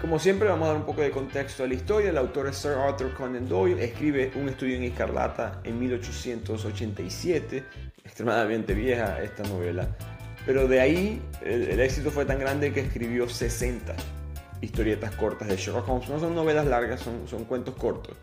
Como siempre vamos a dar un poco de contexto a la historia. El autor es Sir Arthur Conan Doyle. Escribe Un estudio en escarlata en 1887. Extremadamente vieja esta novela. Pero de ahí el, éxito fue tan grande que escribió 60 historietas cortas de Sherlock Holmes. No son novelas largas, son, son cuentos cortos.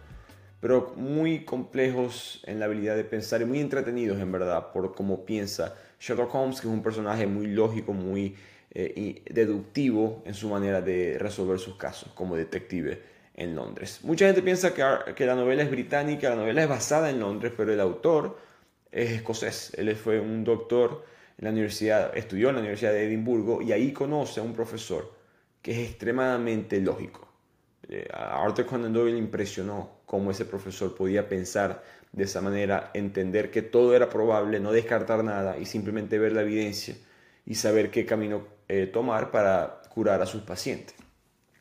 Pero muy complejos en la habilidad de pensar y muy entretenidos en verdad por cómo piensa Sherlock Holmes, que es un personaje muy lógico, muy eh, deductivo en su manera de resolver sus casos como detective en Londres. Mucha gente piensa que, que, la novela es británica, la novela es basada en Londres, pero el autor es escocés. Él fue un doctor en la universidad, estudió en la Universidad de Edimburgo y ahí conoce a un profesor que es extremadamente lógico. Eh, a Arthur Conan Doyle impresionó cómo ese profesor podía pensar de esa manera, entender que todo era probable, no descartar nada y simplemente ver la evidencia y saber qué camino eh, tomar para curar a sus pacientes.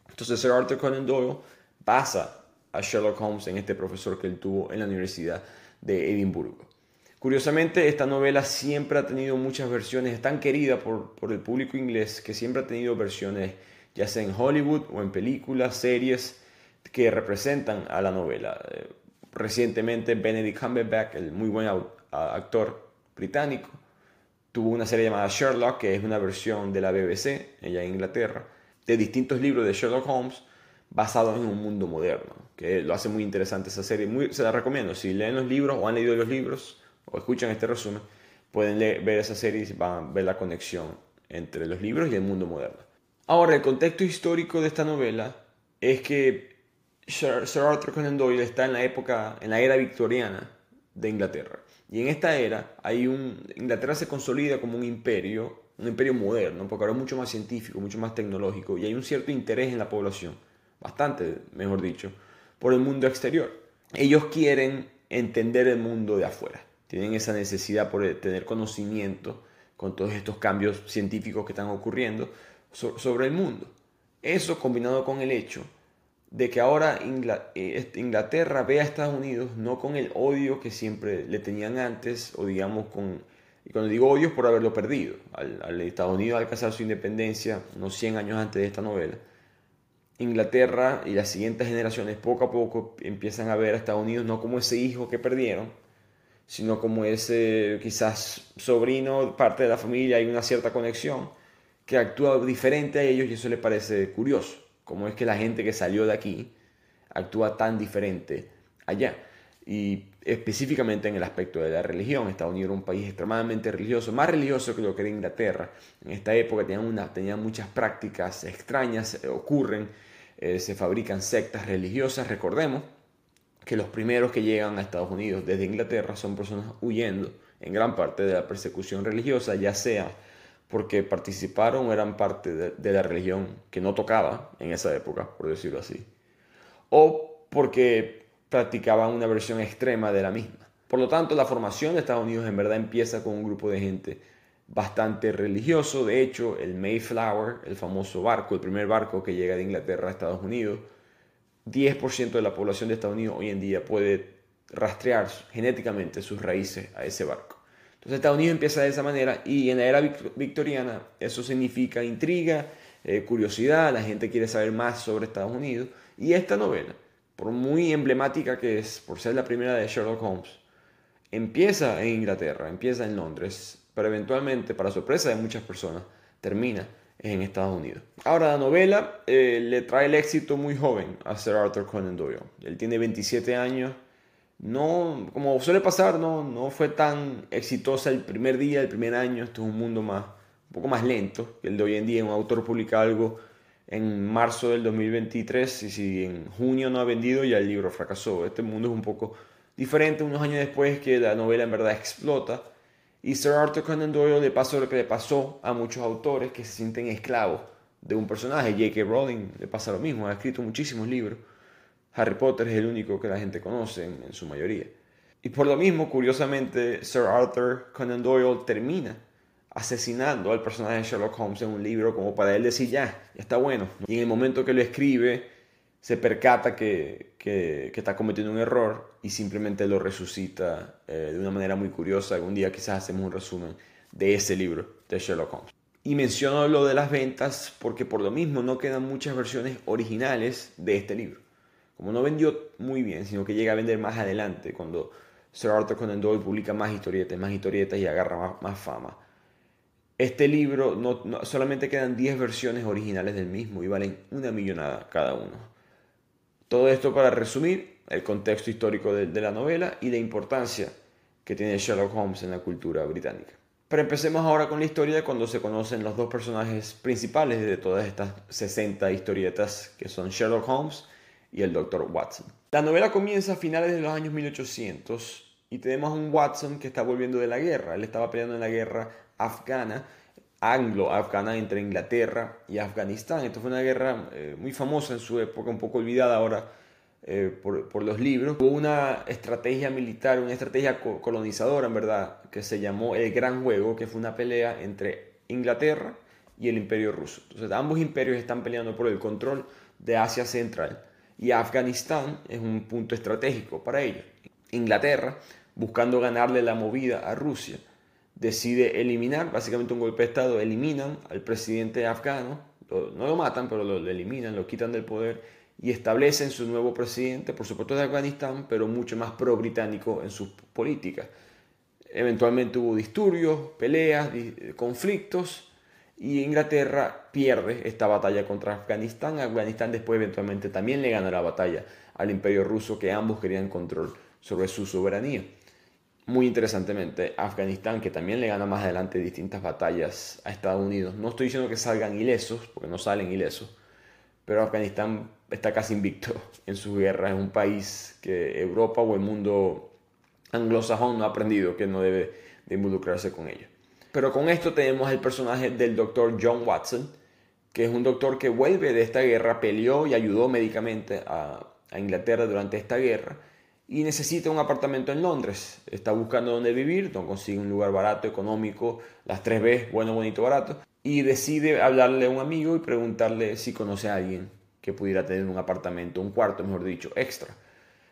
Entonces Sir Arthur Conan Doyle basa a Sherlock Holmes en este profesor que él tuvo en la Universidad de Edimburgo. Curiosamente, esta novela siempre ha tenido muchas versiones, es tan querida por, por el público inglés que siempre ha tenido versiones, ya sea en Hollywood o en películas, series, que representan a la novela. Eh, recientemente, Benedict Cumberbatch, el muy buen actor británico, tuvo una serie llamada Sherlock, que es una versión de la BBC, allá en Inglaterra, de distintos libros de Sherlock Holmes basados en un mundo moderno, que lo hace muy interesante esa serie. Muy, se la recomiendo, si leen los libros o han leído los libros o escuchan este resumen, pueden ver esa serie y van a ver la conexión entre los libros y el mundo moderno. Ahora, el contexto histórico de esta novela es que Sir Arthur Conan Doyle está en la época, en la era victoriana de Inglaterra. Y en esta era, hay un, Inglaterra se consolida como un imperio, un imperio moderno, porque ahora es mucho más científico, mucho más tecnológico, y hay un cierto interés en la población, bastante, mejor dicho, por el mundo exterior. Ellos quieren entender el mundo de afuera, tienen esa necesidad por tener conocimiento con todos estos cambios científicos que están ocurriendo sobre el mundo. Eso combinado con el hecho de que ahora eh, Inglaterra ve a Estados Unidos no con el odio que siempre le tenían antes, o digamos con, y cuando digo odio es por haberlo perdido, al, Estados Unidos alcanzar su independencia unos 100 años antes de esta novela, Inglaterra y las siguientes generaciones poco a poco empiezan a ver a Estados Unidos no como ese hijo que perdieron, sino como ese quizás sobrino, parte de la familia, hay una cierta conexión que actúa diferente a ellos y eso les parece curioso cómo es que la gente que salió de aquí actúa tan diferente allá. Y específicamente en el aspecto de la religión, Estados Unidos era un país extremadamente religioso, más religioso que lo que era Inglaterra. En esta época tenían, una, tenían muchas prácticas extrañas, eh, ocurren, eh, se fabrican sectas religiosas. Recordemos que los primeros que llegan a Estados Unidos desde Inglaterra son personas huyendo en gran parte de la persecución religiosa, ya sea porque participaron eran parte de, la religión que no tocaba en esa época, por decirlo así, o porque practicaban una versión extrema de la misma. Por lo tanto, la formación de Estados Unidos en verdad empieza con un grupo de gente bastante religioso. De hecho, el Mayflower, el famoso barco, el primer barco que llega de Inglaterra a Estados Unidos, 10% de la población de Estados Unidos hoy en día puede rastrear genéticamente sus raíces a ese barco. Entonces Estados Unidos empieza de esa manera y en la era victoriana eso significa intriga, eh, curiosidad, la gente quiere saber más sobre Estados Unidos. Y esta novela, por muy emblemática que es, por ser la primera de Sherlock Holmes, empieza en Inglaterra, empieza en Londres, pero eventualmente, para sorpresa de muchas personas, termina en Estados Unidos. Ahora, la novela eh, le trae el éxito muy joven a Sir Arthur Conan Doyle. Él tiene 27 años no, como suele pasar, no, no fue tan exitosa el primer día, el primer año. Esto es un mundo más, un poco más lento que el de hoy en día. Un autor publica algo en marzo del 2023 y si en junio no ha vendido, ya el libro fracasó. Este mundo es un poco diferente unos años después que la novela en verdad explota. Y Sir Arthur Conan Doyle le pasó lo que le pasó a muchos autores que se sienten esclavos de un personaje. J.K. Rowling le pasa lo mismo, ha escrito muchísimos libros Harry Potter es el único que la gente conoce en, su mayoría. Y por lo mismo, curiosamente, Sir Arthur Conan Doyle termina asesinando al personaje de Sherlock Holmes en un libro como para él decir ya, ya está bueno. Y en el momento que lo escribe, se percata que, que, está cometiendo un error y simplemente lo resucita eh, de una manera muy curiosa. Algún día quizás hacemos un resumen de ese libro de Sherlock Holmes. Y menciono lo de las ventas porque por lo mismo no quedan muchas versiones originales de este libro. Como no vendió muy bien, sino que llega a vender más adelante cuando Sir Arthur Conan Doyle publica más historietas, más historietas y agarra más, fama. Este libro no, solamente quedan 10 versiones originales del mismo y valen una millonada cada uno. Todo esto para resumir el contexto histórico de, la novela y la importancia que tiene Sherlock Holmes en la cultura británica. Pero empecemos ahora con la historia de cuando se conocen los dos personajes principales de todas estas 60 historietas que son Sherlock Holmes y el Dr. Watson. La novela comienza a finales de los años 1800 y tenemos a un Watson que está volviendo de la guerra. Él estaba peleando en la guerra afgana anglo-afgana entre Inglaterra y Afganistán. Esto fue una guerra eh, muy famosa en su época, un poco olvidada ahora eh, por, los libros. Hubo una estrategia militar, una estrategia colonizadora, en verdad, que se llamó el Gran Juego, que fue una pelea entre Inglaterra y el Imperio Ruso. Entonces, ambos imperios están peleando por el control de Asia Central y Afganistán es un punto estratégico para ellos. Inglaterra, buscando ganarle la movida a Rusia, decide eliminar, básicamente un golpe de Estado, eliminan al presidente afgano, no lo matan, pero lo, eliminan, lo quitan del poder y establecen su nuevo presidente, por supuesto de Afganistán, pero mucho más pro-británico en sus políticas. Eventualmente hubo disturbios, peleas, conflictos, y Inglaterra pierde esta batalla contra Afganistán. Afganistán después eventualmente también le gana la batalla al imperio ruso, que ambos querían control sobre su soberanía. Muy interesantemente, Afganistán, que también le gana más adelante distintas batallas a Estados Unidos. No estoy diciendo que salgan ilesos, porque no salen ilesos, pero Afganistán está casi invicto en su guerra. Es un país que Europa o el mundo anglosajón no ha aprendido que no debe de involucrarse con ellos. Pero con esto tenemos el personaje del doctor John Watson, que es un doctor que vuelve de esta guerra, peleó y ayudó médicamente a, Inglaterra durante esta guerra y necesita un apartamento en Londres. Está buscando dónde vivir, no consigue un lugar barato, económico, las tres veces, bueno, bonito, barato. Y decide hablarle a un amigo y preguntarle si conoce a alguien que pudiera tener un apartamento, un cuarto, mejor dicho, extra.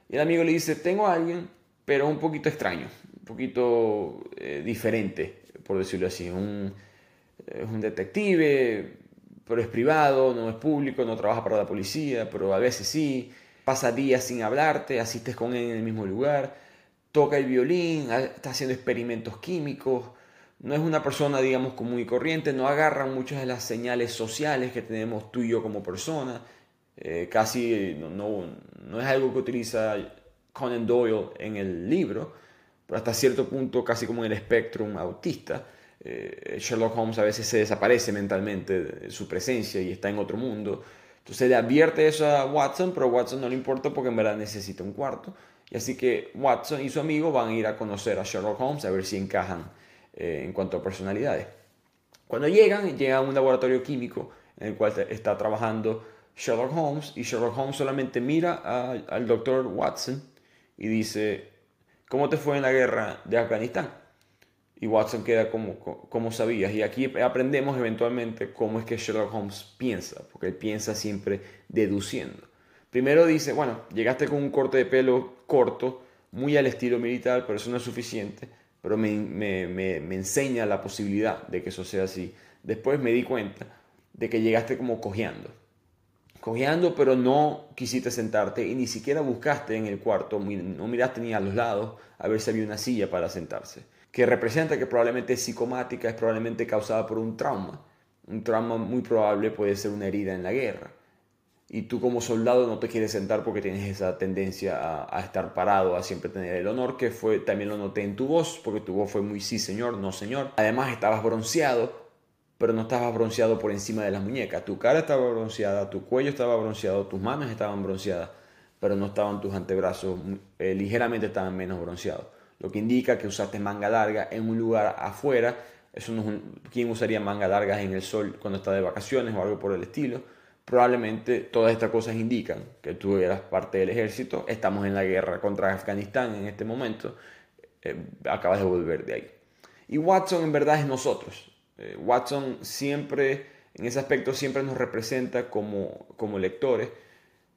Y el amigo le dice, tengo a alguien, pero un poquito extraño, un poquito eh, diferente, por decirlo así. Un, es un detective, pero es privado, no es público, no trabaja para la policía, pero a veces sí. Pasa días sin hablarte, asistes con él en el mismo lugar, toca el violín, está haciendo experimentos químicos, no es una persona, digamos, común y corriente, no agarra muchas de las señales sociales que tenemos tú y yo como persona, eh, casi no, no, es algo que utiliza Conan Doyle en el libro, hasta cierto punto casi como en el espectro autista. Eh, Sherlock Holmes a veces se desaparece mentalmente de su presencia y está en otro mundo. Entonces le advierte eso a Watson, pero Watson no le importa porque en verdad necesita un cuarto. Y así que Watson y su amigo van a ir a conocer a Sherlock Holmes a ver si encajan eh, en cuanto a personalidades. Cuando llegan, llegan a un laboratorio químico en el cual está trabajando Sherlock Holmes y Sherlock Holmes solamente mira al doctor Watson y dice, ¿cómo te fue en la guerra de Afganistán? y Watson queda como, como sabías. Y aquí aprendemos eventualmente cómo es que Sherlock Holmes piensa, porque él piensa siempre deduciendo. Primero dice, bueno, llegaste con un corte de pelo corto, muy al estilo militar, pero eso no es suficiente, pero me, me, me, me enseña la posibilidad de que eso sea así. Después me di cuenta de que llegaste como cojeando. Cojeando, pero no quisiste sentarte y ni siquiera buscaste en el cuarto, no miraste ni a los lados a ver si había una silla para sentarse que representa que probablemente es psicomática, es probablemente causada por un trauma. Un trauma muy probable puede ser una herida en la guerra. Y tú como soldado no te quieres sentar porque tienes esa tendencia a, estar parado, a siempre tener el honor, que fue también lo noté en tu voz, porque tu voz fue muy sí señor, no señor. Además estabas bronceado, pero no estabas bronceado por encima de las muñecas. Tu cara estaba bronceada, tu cuello estaba bronceado, tus manos estaban bronceadas, pero no estaban tus antebrazos, eh, ligeramente estaban menos bronceados lo que indica que usaste manga larga en un lugar afuera. Eso ¿Quién usaría manga largas en el sol cuando está de vacaciones o algo por el estilo? Probablemente todas estas cosas indican que tú eras parte del ejército. Estamos en la guerra contra Afganistán en este momento. Eh, acabas de volver de ahí. Y Watson en verdad es nosotros. Eh, Watson siempre, en ese aspecto, siempre nos representa como, como lectores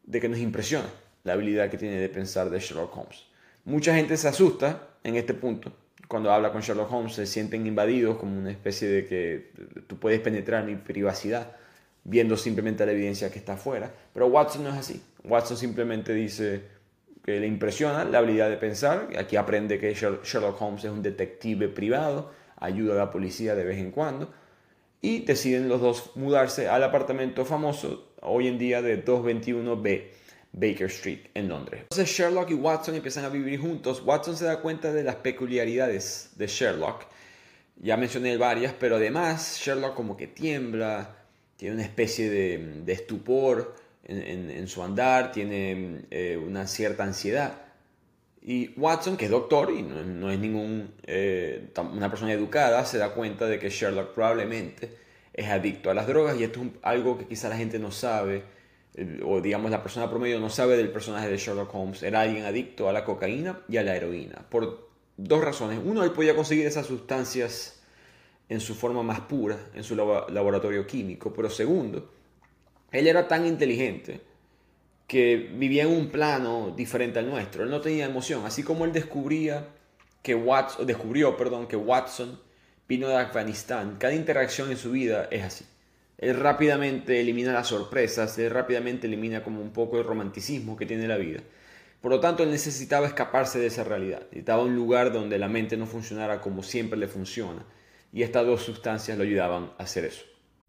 de que nos impresiona la habilidad que tiene de pensar de Sherlock Holmes. Mucha gente se asusta en este punto, cuando habla con Sherlock Holmes se sienten invadidos como una especie de que tú puedes penetrar mi privacidad viendo simplemente la evidencia que está afuera. Pero Watson no es así. Watson simplemente dice que le impresiona la habilidad de pensar. Aquí aprende que Sherlock Holmes es un detective privado, ayuda a la policía de vez en cuando. Y deciden los dos mudarse al apartamento famoso hoy en día de 221B Baker Street en Londres. Entonces Sherlock y Watson empiezan a vivir juntos. Watson se da cuenta de las peculiaridades de Sherlock. Ya mencioné varias, pero además Sherlock como que tiembla, tiene una especie de, estupor en, su andar, tiene eh, una cierta ansiedad. Y Watson, que es doctor y no, es ningún, eh, una persona educada, se da cuenta de que Sherlock probablemente es adicto a las drogas y esto es algo que quizá la gente no sabe, eh, o digamos la persona promedio no sabe del personaje de Sherlock Holmes. Era alguien adicto a la cocaína y a la heroína, por dos razones. Uno, él podía conseguir esas sustancias en su forma más pura, en su laboratorio químico, pero segundo, él era tan inteligente que vivía en un plano diferente al nuestro. Él no tenía emoción, así como él descubría que Watson, descubrió, perdón, que Watson vino de Afganistán. Cada interacción en su vida es así. Él rápidamente elimina las sorpresas, él rápidamente elimina como un poco el romanticismo que tiene la vida. Por lo tanto, él necesitaba escaparse de esa realidad. Necesitaba un lugar donde la mente no funcionara como siempre le funciona. Y estas dos sustancias lo ayudaban a hacer eso.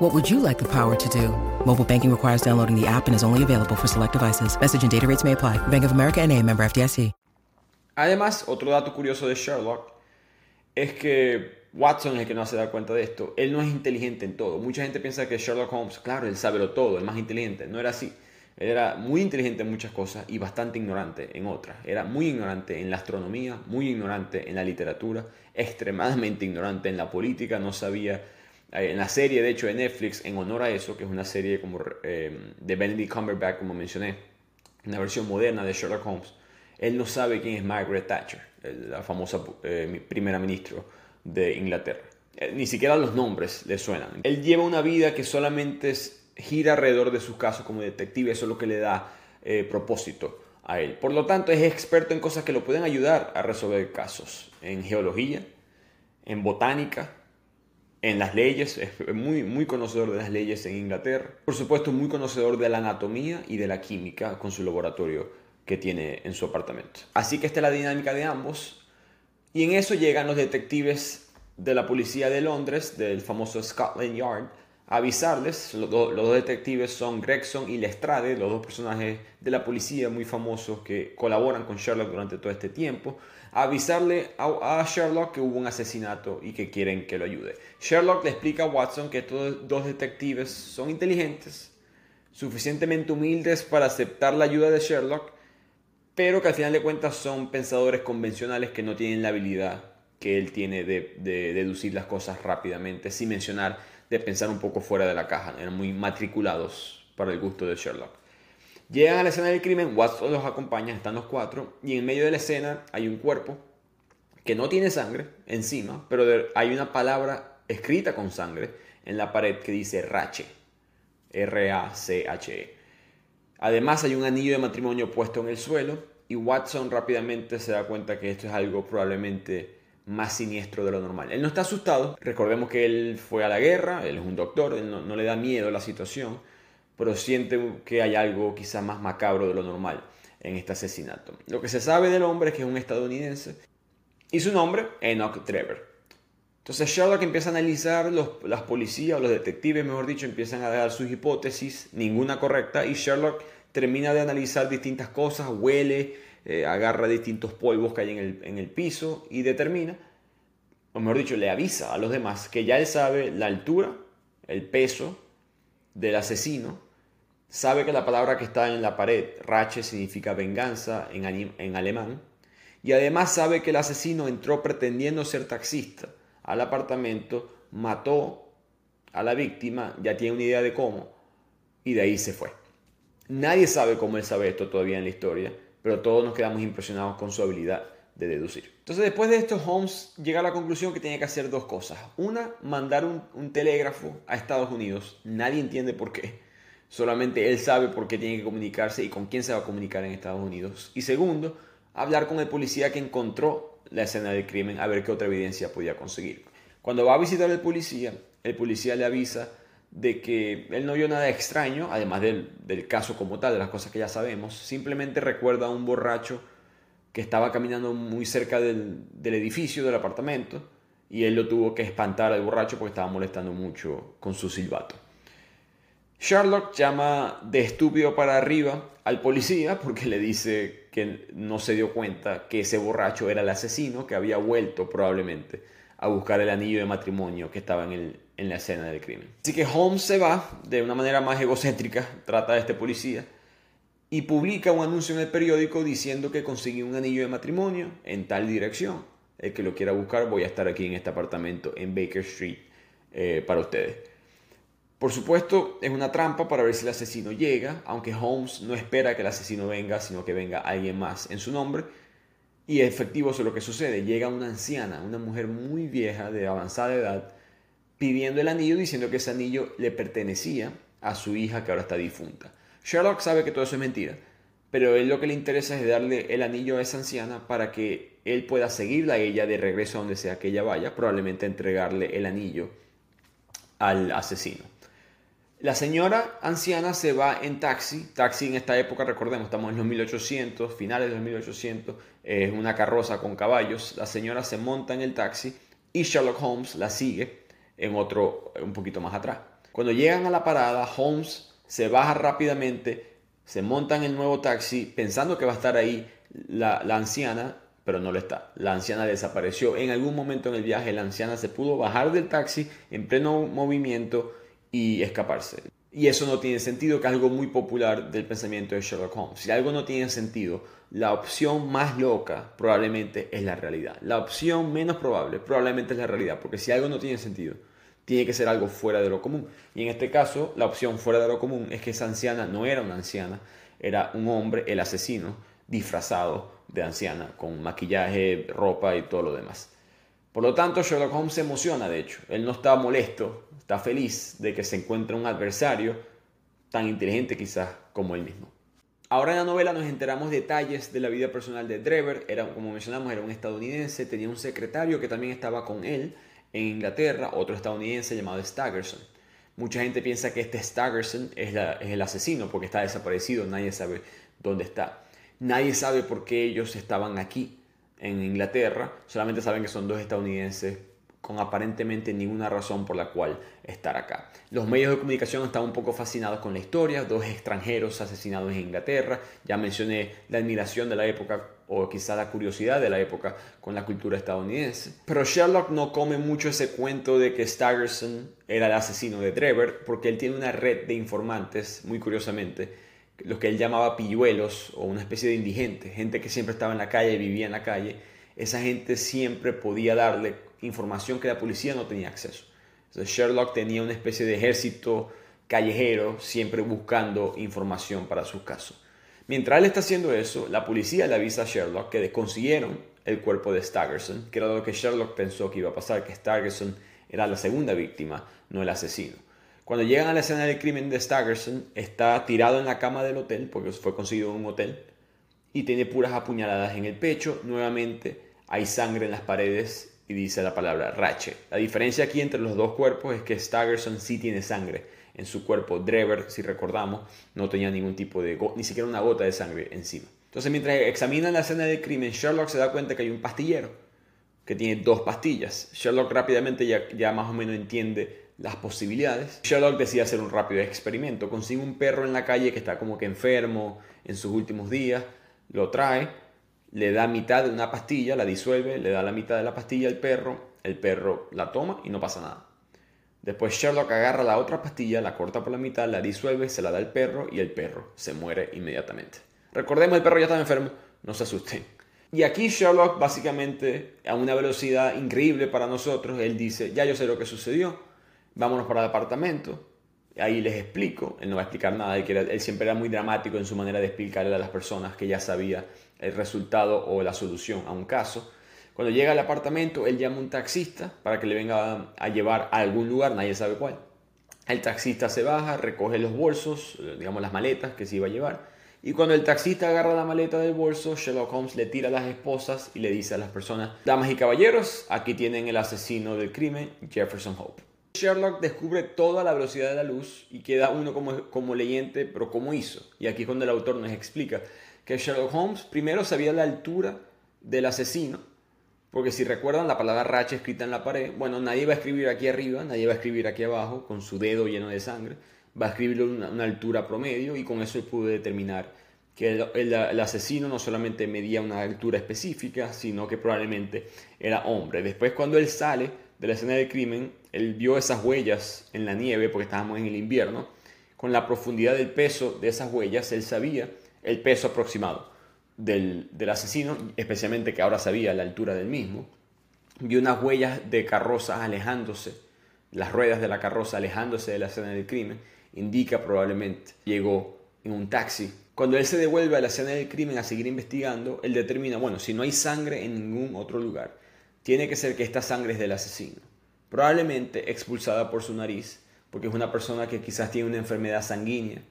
What would you like the power to do? Mobile banking requires downloading the app and is only available for select devices. Message and data rates may apply. Bank of America and a member FDIC. Además, otro dato curioso de Sherlock es que Watson es el que no se da cuenta de esto. Él no es inteligente en todo. Mucha gente piensa que Sherlock Holmes, claro, él sabe lo todo, el más inteligente. No era así. Era muy inteligente en muchas cosas y bastante ignorante en otras. Era muy ignorante en la astronomía, muy ignorante en la literatura, extremadamente ignorante en la política. No sabía. Eh, en la serie, de hecho, de Netflix, en honor a eso, que es una serie como eh, de Benedict Cumberbatch, como mencioné, una versión moderna de Sherlock Holmes, él no sabe quién es Margaret Thatcher, la famosa eh, primera ministra de Inglaterra. Eh, ni siquiera los nombres le suenan. Él lleva una vida que solamente gira alrededor de sus casos como detective, eso es lo que le da eh, propósito a él. Por lo tanto, es experto en cosas que lo pueden ayudar a resolver casos, en geología, en botánica, en las leyes, es muy, muy conocedor de las leyes en Inglaterra. Por supuesto, muy conocedor de la anatomía y de la química con su laboratorio que tiene en su apartamento. Así que esta es la dinámica de ambos. Y en eso llegan los detectives de la policía de Londres, del famoso Scotland Yard, avisarles. Los, dos detectives son Gregson y Lestrade, los dos personajes de la policía muy famosos que colaboran con Sherlock durante todo este tiempo. Avisarle a, a Sherlock que hubo un asesinato y que quieren que lo ayude. Sherlock le explica a Watson que estos dos detectives son inteligentes, suficientemente humildes para aceptar la ayuda de Sherlock pero que al final de cuentas son pensadores convencionales que no tienen la habilidad que él tiene de, deducir las cosas rápidamente, sin mencionar de pensar un poco fuera de la caja, eran muy matriculados para el gusto de Sherlock. Llegan a la escena del crimen, Watson los acompaña, están los cuatro, y en medio de la escena hay un cuerpo que no tiene sangre encima, pero hay una palabra escrita con sangre en la pared que dice Rache, R-A-C-H-E. Además hay un anillo de matrimonio puesto en el suelo y Watson rápidamente se da cuenta que esto es algo probablemente más siniestro de lo normal. Él no está asustado, recordemos que él fue a la guerra, él es un doctor, él no, le da miedo la situación, pero siente que hay algo quizá más macabro de lo normal en este asesinato. Lo que se sabe del hombre es que es un estadounidense y su nombre, Enoch Trevor. Entonces Sherlock empieza a analizar, los, las policías o los detectives, mejor dicho, empiezan a dar sus hipótesis, ninguna correcta, y Sherlock termina de analizar distintas cosas, huele, eh, agarra distintos polvos que hay en el, en el piso y determina, o mejor dicho, le avisa a los demás que ya él sabe la altura, el peso del asesino, sabe que la palabra que está en la pared, rache, significa venganza en, en alemán, y además sabe que el asesino entró pretendiendo ser taxista al apartamento, mató a la víctima, ya tiene una idea de cómo, y de ahí se fue. Nadie sabe cómo él sabe esto todavía en la historia, pero todos nos quedamos impresionados con su habilidad de deducir. Entonces después de esto, Holmes llega a la conclusión que tiene que hacer dos cosas. Una, mandar un, un telégrafo a Estados Unidos. Nadie entiende por qué. Solamente él sabe por qué tiene que comunicarse y con quién se va a comunicar en Estados Unidos. Y segundo, hablar con el policía que encontró la escena del crimen a ver qué otra evidencia podía conseguir. Cuando va a visitar al policía, el policía le avisa de que él no vio nada extraño, además del, del, caso como tal, de las cosas que ya sabemos, simplemente recuerda a un borracho que estaba caminando muy cerca del, del, edificio, del apartamento, y él lo tuvo que espantar al borracho porque estaba molestando mucho con su silbato. Sherlock llama de estúpido para arriba al policía porque le dice que no se dio cuenta que ese borracho era el asesino que había vuelto probablemente a buscar el anillo de matrimonio que estaba en, el, en la escena del crimen. Así que Holmes se va de una manera más egocéntrica, trata a este policía y publica un anuncio en el periódico diciendo que consiguió un anillo de matrimonio en tal dirección. El que lo quiera buscar, voy a estar aquí en este apartamento en Baker Street eh, para ustedes. Por supuesto, es una trampa para ver si el asesino llega, aunque Holmes no espera que el asesino venga, sino que venga alguien más en su nombre. Y efectivo es lo que sucede. Llega una anciana, una mujer muy vieja, de avanzada edad, pidiendo el anillo, diciendo que ese anillo le pertenecía a su hija que ahora está difunta. Sherlock sabe que todo eso es mentira, pero él lo que le interesa es darle el anillo a esa anciana para que él pueda seguirla a ella de regreso a donde sea que ella vaya, probablemente entregarle el anillo al asesino. La señora anciana se va en taxi. Taxi en esta época, recordemos, estamos en los 1800, finales de los 1800, es una carroza con caballos. La señora se monta en el taxi y Sherlock Holmes la sigue en otro un poquito más atrás. Cuando llegan a la parada, Holmes se baja rápidamente, se monta en el nuevo taxi pensando que va a estar ahí la, la anciana, pero no lo está. La anciana desapareció. En algún momento en el viaje, la anciana se pudo bajar del taxi en pleno movimiento y escaparse. Y eso no tiene sentido, que es algo muy popular del pensamiento de Sherlock Holmes. Si algo no tiene sentido, la opción más loca probablemente es la realidad. La opción menos probable probablemente es la realidad, porque si algo no tiene sentido, tiene que ser algo fuera de lo común. Y en este caso, la opción fuera de lo común es que esa anciana no era una anciana, era un hombre, el asesino, disfrazado de anciana, con maquillaje, ropa y todo lo demás. Por lo tanto, Sherlock Holmes se emociona, de hecho. Él no está molesto, está feliz de que se encuentre un adversario tan inteligente quizás como él mismo. Ahora en la novela nos enteramos detalles de la vida personal de Drever. Era, como mencionamos, era un estadounidense, tenía un secretario que también estaba con él en Inglaterra, otro estadounidense llamado Staggerson. Mucha gente piensa que este Staggerson es, es el asesino porque está desaparecido, nadie sabe dónde está. Nadie sabe por qué ellos estaban aquí en Inglaterra, solamente saben que son dos estadounidenses con aparentemente ninguna razón por la cual estar acá. Los medios de comunicación están un poco fascinados con la historia, dos extranjeros asesinados en Inglaterra, ya mencioné la admiración de la época o quizá la curiosidad de la época con la cultura estadounidense. Pero Sherlock no come mucho ese cuento de que Staggerson era el asesino de Trevor, porque él tiene una red de informantes, muy curiosamente, los que él llamaba pilluelos o una especie de indigentes, gente que siempre estaba en la calle, vivía en la calle. Esa gente siempre podía darle información que la policía no tenía acceso. Entonces Sherlock tenía una especie de ejército callejero siempre buscando información para sus casos. Mientras él está haciendo eso, la policía le avisa a Sherlock que consiguieron el cuerpo de Staggerson, que era lo que Sherlock pensó que iba a pasar, que Staggerson era la segunda víctima, no el asesino. Cuando llegan a la escena del crimen de Staggerson, está tirado en la cama del hotel, porque fue conseguido en un hotel, y tiene puras apuñaladas en el pecho. Nuevamente hay sangre en las paredes y dice la palabra rache. La diferencia aquí entre los dos cuerpos es que Staggerson sí tiene sangre en su cuerpo. Drever, si recordamos, no tenía ningún tipo de, ni siquiera una gota de sangre encima. Entonces, mientras examinan la escena del crimen, Sherlock se da cuenta que hay un pastillero que tiene dos pastillas. Sherlock rápidamente ya, ya más o menos entiende las posibilidades. Sherlock decide hacer un rápido experimento. Consigue un perro en la calle que está como que enfermo en sus últimos días, lo trae, le da mitad de una pastilla, la disuelve, le da la mitad de la pastilla al perro, el perro la toma y no pasa nada. Después Sherlock agarra la otra pastilla, la corta por la mitad, la disuelve, se la da al perro y el perro se muere inmediatamente. Recordemos, el perro ya está enfermo, no se asusten. Y aquí Sherlock básicamente a una velocidad increíble para nosotros, él dice, ya yo sé lo que sucedió, vámonos para el apartamento. Ahí les explico, él no va a explicar nada, él, siempre era muy dramático en su manera de explicarle a las personas que ya sabía el resultado o la solución a un caso. Cuando llega al apartamento, él llama a un taxista para que le venga a llevar a algún lugar, nadie sabe cuál. El taxista se baja, recoge los bolsos, digamos las maletas que se iba a llevar. Y cuando el taxista agarra la maleta del bolso, Sherlock Holmes le tira a las esposas y le dice a las personas, damas y caballeros, aquí tienen el asesino del crimen, Jefferson Hope. Sherlock descubre toda la velocidad de la luz y queda uno como, como leyente, pero ¿cómo hizo? Y aquí es cuando el autor nos explica que Sherlock Holmes primero sabía la altura del asesino, porque si recuerdan la palabra racha escrita en la pared, bueno, nadie va a escribir aquí arriba, nadie va a escribir aquí abajo con su dedo lleno de sangre, va a escribirlo una, altura promedio y con eso pudo determinar que el, asesino no solamente medía una altura específica, sino que probablemente era hombre. Después cuando él sale de la escena del crimen, él vio esas huellas en la nieve, porque estábamos en el invierno, con la profundidad del peso de esas huellas, él sabía el peso aproximado del, asesino, especialmente que ahora sabía la altura del mismo, vio unas huellas de carroza alejándose, las ruedas de la carroza alejándose de la escena del crimen, indica probablemente llegó en un taxi. Cuando él se devuelve a la escena del crimen a seguir investigando, él determina, bueno, si no hay sangre en ningún otro lugar, tiene que ser que esta sangre es del asesino. Probablemente expulsada por su nariz, porque es una persona que quizás tiene una enfermedad sanguínea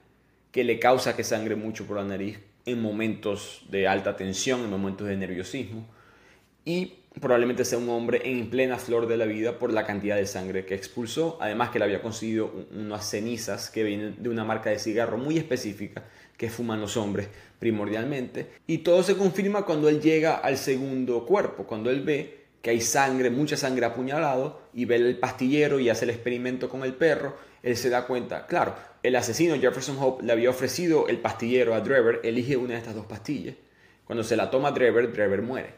que le causa que sangre mucho por la nariz, en momentos de alta tensión, en momentos de nerviosismo, y probablemente sea un hombre en plena flor de la vida por la cantidad de sangre que expulsó, además que le había conseguido unas cenizas que vienen de una marca de cigarro muy específica que fuman los hombres primordialmente, y todo se confirma cuando él llega al segundo cuerpo, cuando él ve que hay sangre, mucha sangre apuñalado, y ve el pastillero y hace el experimento con el perro, él se da cuenta, claro, el asesino Jefferson Hope le había ofrecido el pastillero a Drever, elige una de estas dos pastillas. Cuando se la toma Drever, Drever muere.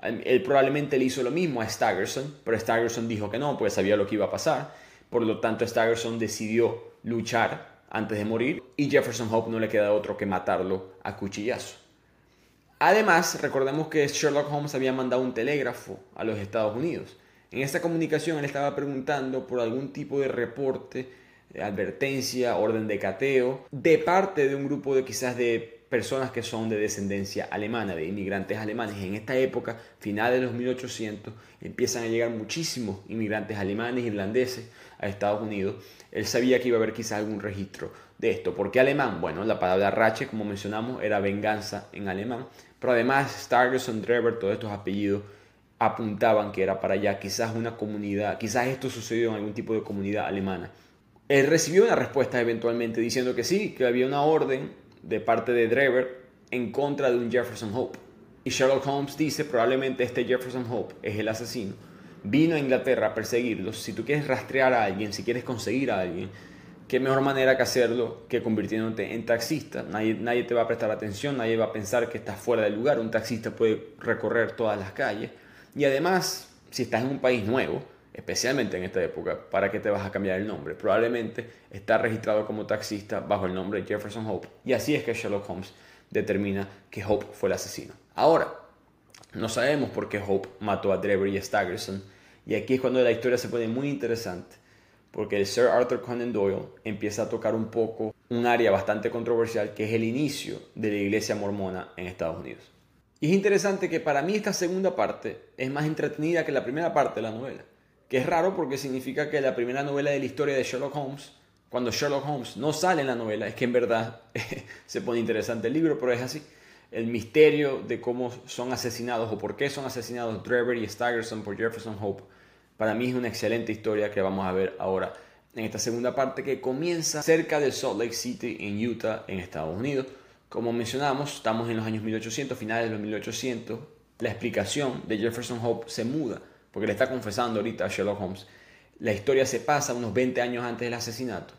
Él probablemente le hizo lo mismo a Staggerson, pero Staggerson dijo que no, pues sabía lo que iba a pasar. Por lo tanto, Staggerson decidió luchar antes de morir y Jefferson Hope no le queda otro que matarlo a cuchillazo. Además, recordemos que Sherlock Holmes había mandado un telégrafo a los Estados Unidos. En esta comunicación él estaba preguntando por algún tipo de reporte advertencia, orden de cateo, de parte de un grupo de quizás de personas que son de descendencia alemana, de inmigrantes alemanes. En esta época, finales de los 1800, empiezan a llegar muchísimos inmigrantes alemanes, irlandeses a Estados Unidos. Él sabía que iba a haber quizás algún registro de esto. ¿Por qué alemán? Bueno, la palabra Rache, como mencionamos, era venganza en alemán. Pero además, Stargerson, Drever, todos estos apellidos apuntaban que era para allá, quizás una comunidad, quizás esto sucedió en algún tipo de comunidad alemana él recibió una respuesta eventualmente diciendo que sí, que había una orden de parte de Drever en contra de un Jefferson Hope. Y Sherlock Holmes dice, probablemente este Jefferson Hope es el asesino. Vino a Inglaterra a perseguirlos. Si tú quieres rastrear a alguien, si quieres conseguir a alguien, qué mejor manera que hacerlo que convirtiéndote en taxista. Nadie, nadie te va a prestar atención, nadie va a pensar que estás fuera del lugar. Un taxista puede recorrer todas las calles. Y además, si estás en un país nuevo, especialmente en esta época, ¿para qué te vas a cambiar el nombre? Probablemente está registrado como taxista bajo el nombre Jefferson Hope. Y así es que Sherlock Holmes determina que Hope fue el asesino. Ahora, no sabemos por qué Hope mató a Drever y a Staggerson. Y aquí es cuando la historia se pone muy interesante. Porque el Sir Arthur Conan Doyle empieza a tocar un poco un área bastante controversial que es el inicio de la iglesia mormona en Estados Unidos. Y es interesante que para mí esta segunda parte es más entretenida que la primera parte de la novela que es raro porque significa que la primera novela de la historia de Sherlock Holmes, cuando Sherlock Holmes no sale en la novela, es que en verdad se pone interesante el libro, pero es así. El misterio de cómo son asesinados o por qué son asesinados Drever y Staggerson por Jefferson Hope, para mí es una excelente historia que vamos a ver ahora en esta segunda parte que comienza cerca de Salt Lake City en Utah, en Estados Unidos. Como mencionamos, estamos en los años 1800, finales de los 1800. La explicación de Jefferson Hope se muda porque le está confesando ahorita a Sherlock Holmes, la historia se pasa unos 20 años antes del asesinato,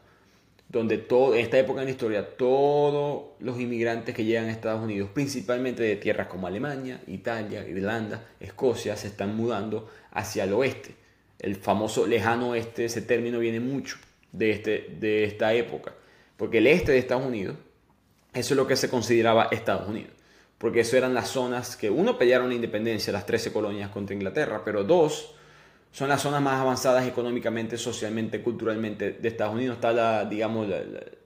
donde todo, en esta época en la historia todos los inmigrantes que llegan a Estados Unidos, principalmente de tierras como Alemania, Italia, Irlanda, Escocia, se están mudando hacia el oeste. El famoso lejano oeste, ese término viene mucho de, este, de esta época, porque el este de Estados Unidos, eso es lo que se consideraba Estados Unidos porque eso eran las zonas que, uno, pelearon la independencia, las 13 colonias contra Inglaterra, pero dos, son las zonas más avanzadas económicamente, socialmente, culturalmente de Estados Unidos. Está, la, digamos,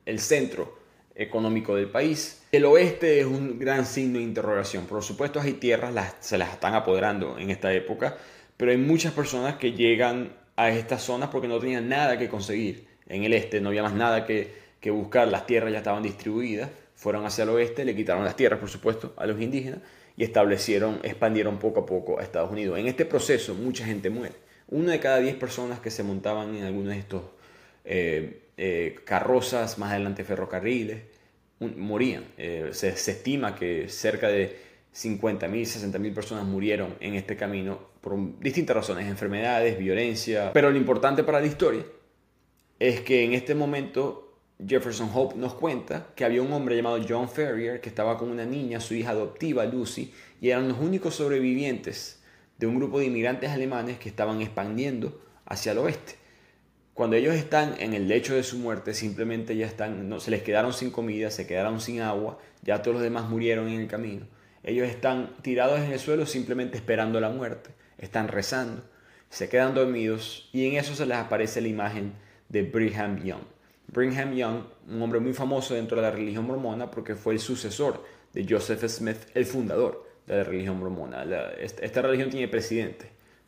el centro económico del país. El oeste es un gran signo de interrogación. Por supuesto, hay tierras, las, se las están apoderando en esta época, pero hay muchas personas que llegan a estas zonas porque no tenían nada que conseguir. En el este no había más nada que, buscar, las tierras ya estaban distribuidas, fueron hacia el oeste, le quitaron las tierras, por supuesto, a los indígenas y establecieron, expandieron poco a poco a Estados Unidos. En este proceso mucha gente muere. Una de cada diez personas que se montaban en algunos de estos eh, eh, carrozas, más adelante ferrocarriles, morían. Eh, se, estima que cerca de 50.000, 60.000 personas murieron en este camino por distintas razones, enfermedades, violencia. Pero lo importante para la historia es que en este momento Jefferson Hope nos cuenta que había un hombre llamado John Ferrier que estaba con una niña, su hija adoptiva Lucy, y eran los únicos sobrevivientes de un grupo de inmigrantes alemanes que estaban expandiendo hacia el oeste. Cuando ellos están en el lecho de su muerte, simplemente ya están, no, se les quedaron sin comida, se quedaron sin agua, ya todos los demás murieron en el camino. Ellos están tirados en el suelo simplemente esperando la muerte, están rezando, se quedan dormidos y en eso se les aparece la imagen de Brigham Young. Brigham Young, un hombre muy famoso dentro de la religión mormona porque fue el sucesor de Joseph Smith, el fundador de la religión mormona. esta, religión tiene presidente,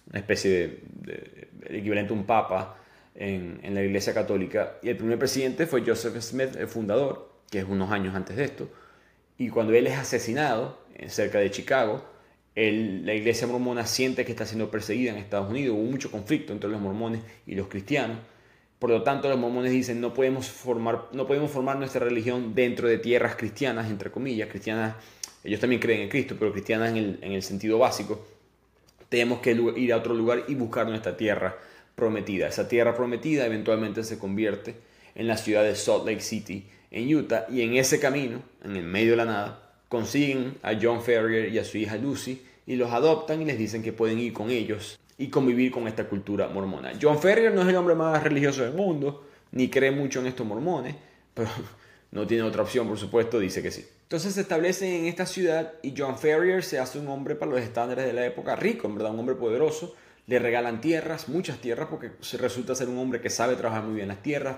una especie de, equivalente a un papa en, la Iglesia Católica. Y el primer presidente fue Joseph Smith, el fundador, que es unos años antes de esto. Y cuando él es asesinado en cerca de Chicago, la iglesia mormona siente que está siendo perseguida en Estados Unidos. Hubo mucho conflicto entre los mormones y los cristianos. Por lo tanto, los mormones dicen no podemos formar, no podemos formar nuestra religión dentro de tierras cristianas, entre comillas, cristianas, ellos también creen en Cristo, pero cristianas en el, en el sentido básico. Tenemos que ir a otro lugar y buscar nuestra tierra prometida. Esa tierra prometida eventualmente se convierte en la ciudad de Salt Lake City, en Utah, y en ese camino, en el medio de la nada, consiguen a John Ferrier y a su hija Lucy y los adoptan y les dicen que pueden ir con ellos y convivir con esta cultura mormona. John Ferrier no es el hombre más religioso del mundo, ni cree mucho en estos mormones, pero no tiene otra opción, por supuesto, dice que sí. Entonces se establece en esta ciudad y John Ferrier se hace un hombre para los estándares de la época rico, en verdad, un hombre poderoso, le regalan tierras, muchas tierras, porque resulta ser un hombre que sabe trabajar muy bien las tierras,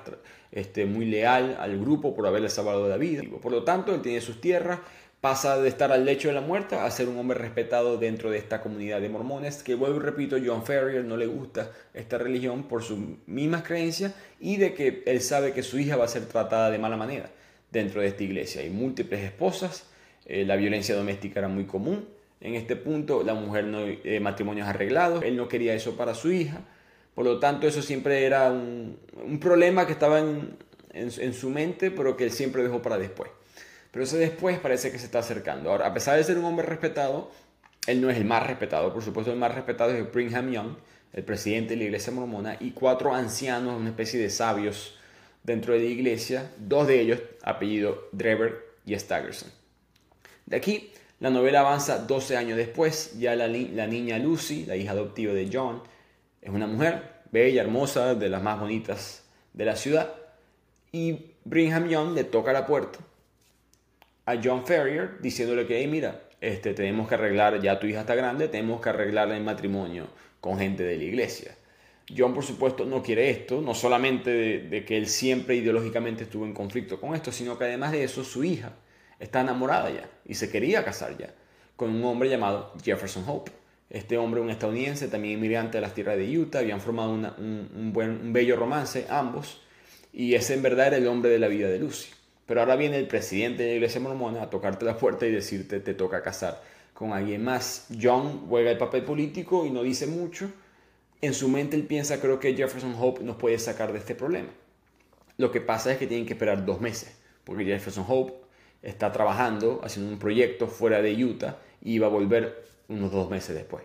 este, muy leal al grupo por haberle salvado la vida. Por lo tanto, él tiene sus tierras, pasa de estar al lecho de la muerte a ser un hombre respetado dentro de esta comunidad de mormones, que vuelvo y repito, John Ferrier no le gusta esta religión por sus mismas creencias y de que él sabe que su hija va a ser tratada de mala manera dentro de esta iglesia. Hay múltiples esposas, eh, la violencia doméstica era muy común, en este punto la mujer no eh, matrimonios arreglados, él no quería eso para su hija, por lo tanto eso siempre era un, problema que estaba en, en, su mente, pero que él siempre dejó para después. Pero ese después parece que se está acercando. Ahora, a pesar de ser un hombre respetado, él no es el más respetado, por supuesto el más respetado es Brigham Young, el presidente de la iglesia mormona, y cuatro ancianos, una especie de sabios dentro de la iglesia, dos de ellos apellido Drever y Staggerson. De aquí la novela avanza 12 años después, ya la, niña Lucy, la hija adoptiva de John, es una mujer bella, hermosa, de las más bonitas de la ciudad, y Brigham Young le toca la puerta a John Ferrier diciéndole que, hey, mira, este, tenemos que arreglar, ya tu hija está grande, tenemos que arreglar el matrimonio con gente de la iglesia. John, por supuesto, no quiere esto, no solamente de que él siempre ideológicamente estuvo en conflicto con esto, sino que además de eso, su hija, está enamorada ya y se quería casar ya con un hombre llamado Jefferson Hope. Este hombre, un estadounidense, también inmigrante de las tierras de Utah, habían formado un, buen, un bello romance ambos y ese en verdad era el hombre de la vida de Lucy. Pero ahora viene el presidente de la iglesia mormona a tocarte la puerta y decirte te toca casar con alguien más. John juega el papel político y no dice mucho. En su mente él piensa creo que Jefferson Hope nos puede sacar de este problema. Lo que pasa es que tienen que esperar dos meses, porque Jefferson Hope está trabajando, haciendo un proyecto fuera de Utah y va a volver unos dos meses después.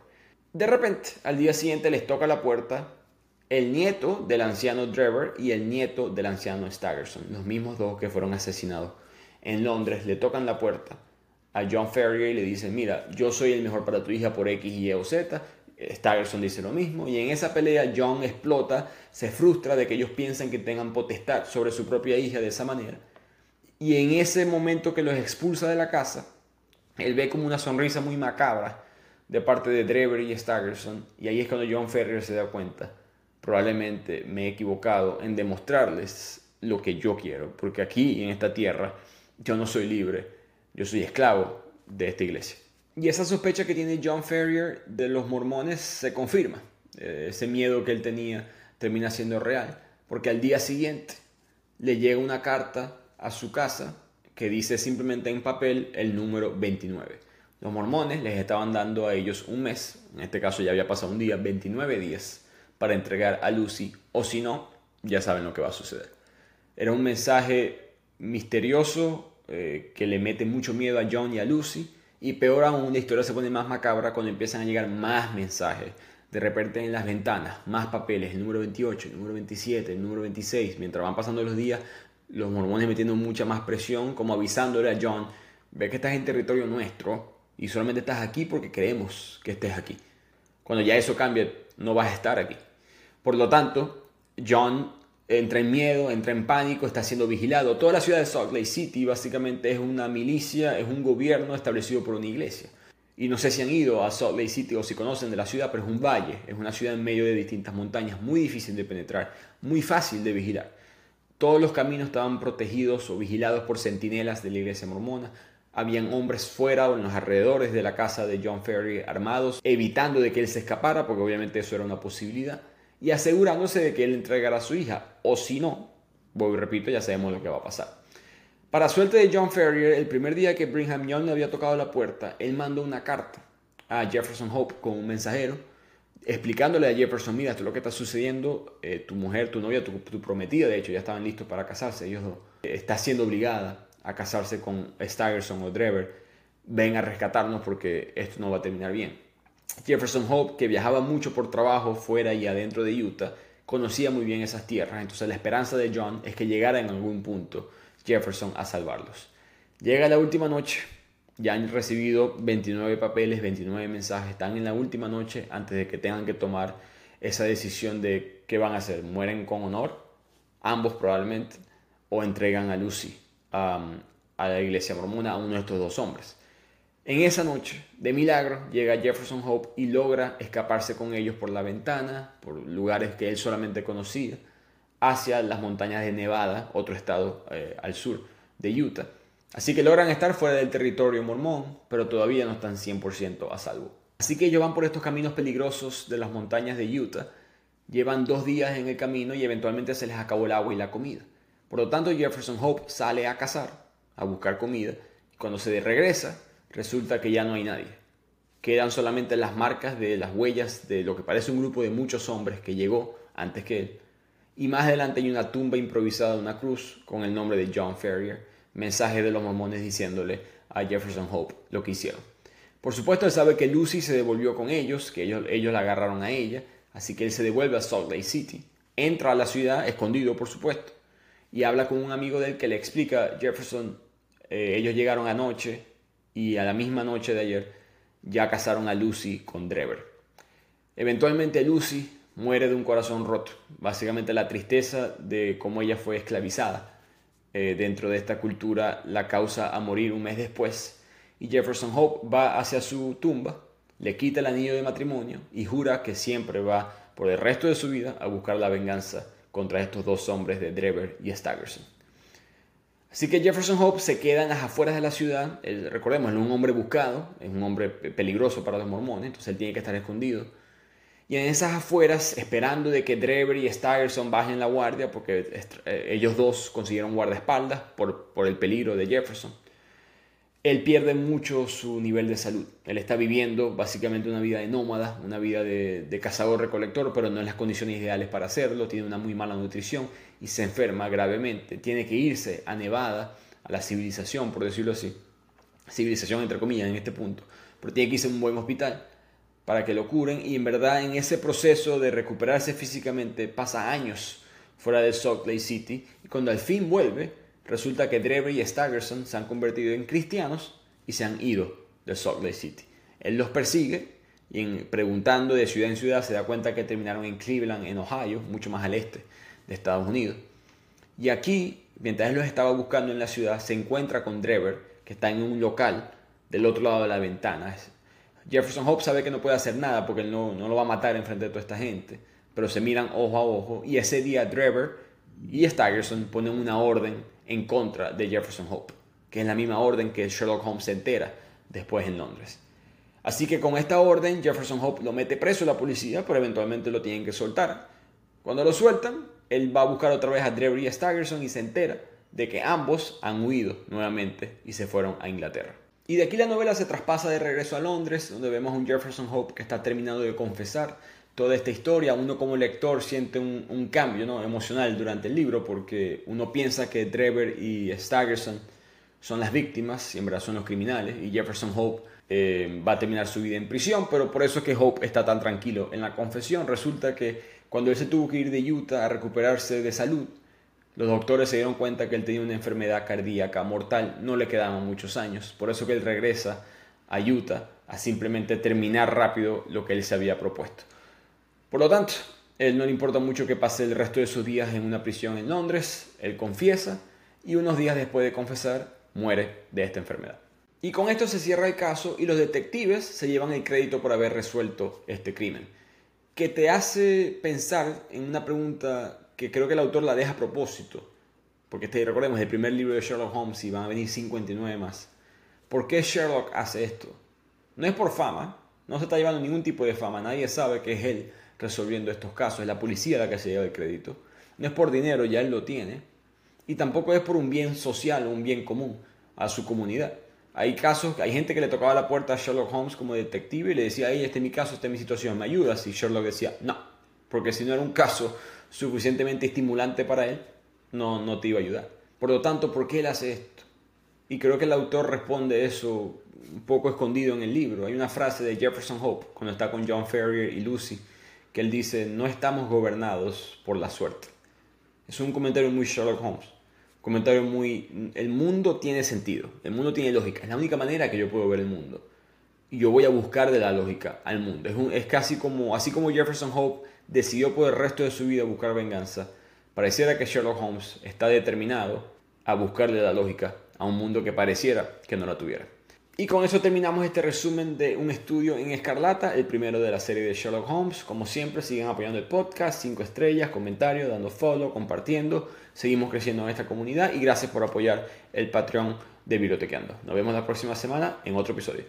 De repente, al día siguiente les toca la puerta el nieto del anciano Drever y el nieto del anciano Staggerson, los mismos dos que fueron asesinados en Londres, le tocan la puerta a John Ferrier y le dicen, mira, yo soy el mejor para tu hija por X, Y o Z. Staggerson dice lo mismo y en esa pelea John explota, se frustra de que ellos piensen que tengan potestad sobre su propia hija de esa manera y en ese momento que los expulsa de la casa, él ve como una sonrisa muy macabra de parte de Drever y Staggerson, y ahí es cuando John Ferrier se da cuenta, probablemente me he equivocado en demostrarles lo que yo quiero, porque aquí en esta tierra yo no soy libre, yo soy esclavo de esta iglesia. Y esa sospecha que tiene John Ferrier de los mormones se confirma. Eh, ese miedo que él tenía termina siendo real, porque al día siguiente le llega una carta a su casa que dice simplemente en papel el número 29. Los mormones les estaban dando a ellos un mes, en este caso ya había pasado un día, 29 días, para entregar a Lucy, o si no, ya saben lo que va a suceder. Era un mensaje misterioso eh, que le mete mucho miedo a John y a Lucy, y peor aún, la historia se pone más macabra cuando empiezan a llegar más mensajes. De repente en las ventanas, más papeles, el número 28, el número 27, el número 26. Mientras van pasando los días, los mormones metiendo mucha más presión, como avisándole a John, ve que estás en territorio nuestro y solamente estás aquí porque creemos que estés aquí. Cuando ya eso cambia, no vas a estar aquí. Por lo tanto, John entra en miedo, entra en pánico, está siendo vigilado. Toda la ciudad de Salt Lake City básicamente es una milicia, es un gobierno establecido por una iglesia. Y no sé si han ido a Salt Lake City o si conocen de la ciudad, pero es un valle, es una ciudad en medio de distintas montañas, muy difícil de penetrar, muy fácil de vigilar. Todos los caminos estaban protegidos o vigilados por centinelas de la iglesia mormona. Habían hombres fuera o en los alrededores de la casa de John Ferry armados, evitando de que él se escapara, porque obviamente eso era una posibilidad y asegurándose de que él entregara a su hija, o si no, voy repito, ya sabemos lo que va a pasar. Para suerte de John Ferrier, el primer día que Brigham Young le había tocado la puerta, él mandó una carta a Jefferson Hope con un mensajero, explicándole a Jefferson, mira, esto es lo que está sucediendo, eh, tu mujer, tu novia, tu, prometida, de hecho, ya estaban listos para casarse, ellos dos, está siendo obligada a casarse con Staggerson o Drever, ven a rescatarnos porque esto no va a terminar bien. Jefferson Hope, que viajaba mucho por trabajo fuera y adentro de Utah, conocía muy bien esas tierras, entonces la esperanza de John es que llegara en algún punto Jefferson a salvarlos. Llega la última noche, ya han recibido 29 papeles, 29 mensajes, están en la última noche antes de que tengan que tomar esa decisión de qué van a hacer, mueren con honor, ambos probablemente, o entregan a Lucy a la iglesia mormona, a uno de estos dos hombres. En esa noche, de milagro, llega Jefferson Hope y logra escaparse con ellos por la ventana, por lugares que él solamente conocía, hacia las montañas de Nevada, otro estado eh, al sur de Utah. Así que logran estar fuera del territorio mormón, pero todavía no están 100% a salvo. Así que ellos van por estos caminos peligrosos de las montañas de Utah, llevan dos días en el camino y eventualmente se les acabó el agua y la comida. Por lo tanto, Jefferson Hope sale a cazar, a buscar comida, y cuando se regresa, resulta que ya no hay nadie. Quedan solamente las marcas de las huellas de lo que parece un grupo de muchos hombres que llegó antes que él. Y más adelante hay una tumba improvisada, una cruz, con el nombre de John Ferrier, mensaje de los mormones diciéndole a Jefferson Hope lo que hicieron. Por supuesto, él sabe que Lucy se devolvió con ellos, que ellos, ellos la agarraron a ella, así que él se devuelve a Salt Lake City. Entra a la ciudad, escondido por supuesto, y habla con un amigo de él que le explica, Jefferson, eh, ellos llegaron anoche, y a la misma noche de ayer ya casaron a Lucy con Drever. Eventualmente Lucy muere de un corazón roto, básicamente la tristeza de cómo ella fue esclavizada eh, dentro de esta cultura la causa a morir un mes después y Jefferson Hope va hacia su tumba, le quita el anillo de matrimonio y jura que siempre va por el resto de su vida a buscar la venganza contra estos dos hombres de Drever y Staggerson. Así que Jefferson Hope se queda en las afueras de la ciudad. recordemos, es un hombre buscado, es un hombre peligroso para los mormones, entonces él tiene que estar escondido. Y en esas afueras, esperando de que Drever y Staggerson bajen la guardia, porque eh, ellos dos consiguieron guardaespaldas por, por el peligro de Jefferson él pierde mucho su nivel de salud. Él está viviendo básicamente una vida de nómada, una vida de, cazador-recolector, pero no en las condiciones ideales para hacerlo. Tiene una muy mala nutrición y se enferma gravemente. Tiene que irse a Nevada, a la civilización, por decirlo así. Civilización entre comillas en este punto. Pero tiene que irse a un buen hospital para que lo curen y en verdad en ese proceso de recuperarse físicamente pasa años fuera de Salt Lake City y cuando al fin vuelve resulta que Drever y Staggerson se han convertido en cristianos y se han ido de Salt Lake City. Él los persigue y preguntando de ciudad en ciudad se da cuenta que terminaron en Cleveland, en Ohio, mucho más al este de Estados Unidos. Y aquí, mientras él los estaba buscando en la ciudad, se encuentra con Drever, que está en un local del otro lado de la ventana. Jefferson Hope sabe que no puede hacer nada porque él no, no lo va a matar en frente de toda esta gente, pero se miran ojo a ojo y ese día Trevor y Staggerson ponen una orden en contra de Jefferson Hope, que es la misma orden que Sherlock Holmes se entera después en Londres. Así que con esta orden Jefferson Hope lo mete preso la policía, pero eventualmente lo tienen que soltar. Cuando lo sueltan, él va a buscar otra vez a Trevor y a y se entera de que ambos han huido nuevamente y se fueron a Inglaterra. Y de aquí la novela se traspasa de regreso a Londres, donde vemos a un Jefferson Hope que está terminando de confesar toda esta historia. Uno como lector siente un, cambio ¿no? emocional durante el libro porque uno piensa que Trevor y Staggerson son las víctimas y en verdad son los criminales y Jefferson Hope eh, va a terminar su vida en prisión, pero por eso es que Hope está tan tranquilo en la confesión. Resulta que cuando él se tuvo que ir de Utah a recuperarse de salud, los doctores se dieron cuenta que él tenía una enfermedad cardíaca mortal, no le quedaban muchos años, por eso que él regresa a Utah a simplemente terminar rápido lo que él se había propuesto. Por lo tanto, él no le importa mucho que pase el resto de sus días en una prisión en Londres, él confiesa y unos días después de confesar muere de esta enfermedad. Y con esto se cierra el caso y los detectives se llevan el crédito por haber resuelto este crimen, que te hace pensar en una pregunta que creo que el autor la deja a propósito, porque este, recordemos, el primer libro de Sherlock Holmes y van a venir 59 más. ¿Por qué Sherlock hace esto? No es por fama, no se está llevando ningún tipo de fama, nadie sabe que es él resolviendo estos casos, es la policía la que se lleva el crédito. No es por dinero, ya él lo tiene. Y tampoco es por un bien social un bien común a su comunidad. Hay casos, hay gente que le tocaba la puerta a Sherlock Holmes como detective y le decía, hey, este es mi caso, esta es mi situación, ¿me ayudas? Y Sherlock decía, no, porque si no era un caso suficientemente estimulante para él, no, no te iba a ayudar. Por lo tanto, ¿por qué él hace esto? Y creo que el autor responde eso un poco escondido en el libro. Hay una frase de Jefferson Hope, cuando está con John Ferrier y Lucy, que él dice, no estamos gobernados por la suerte. Es un comentario muy Sherlock Holmes. Un comentario muy... El mundo tiene sentido, el mundo tiene lógica. Es la única manera que yo puedo ver el mundo. Y yo voy a buscar de la lógica al mundo. Es, es casi como, así como Jefferson Hope decidió por el resto de su vida buscar venganza, pareciera que Sherlock Holmes está determinado a buscarle la lógica a un mundo que pareciera que no la tuviera. Y con eso terminamos este resumen de un estudio en Escarlata, el primero de la serie de Sherlock Holmes. Como siempre, siguen apoyando el podcast, 5 estrellas, comentarios, dando follow, compartiendo. Seguimos creciendo en esta comunidad y gracias por apoyar el Patreon de Bibliotequeando. Nos vemos la próxima semana en otro episodio.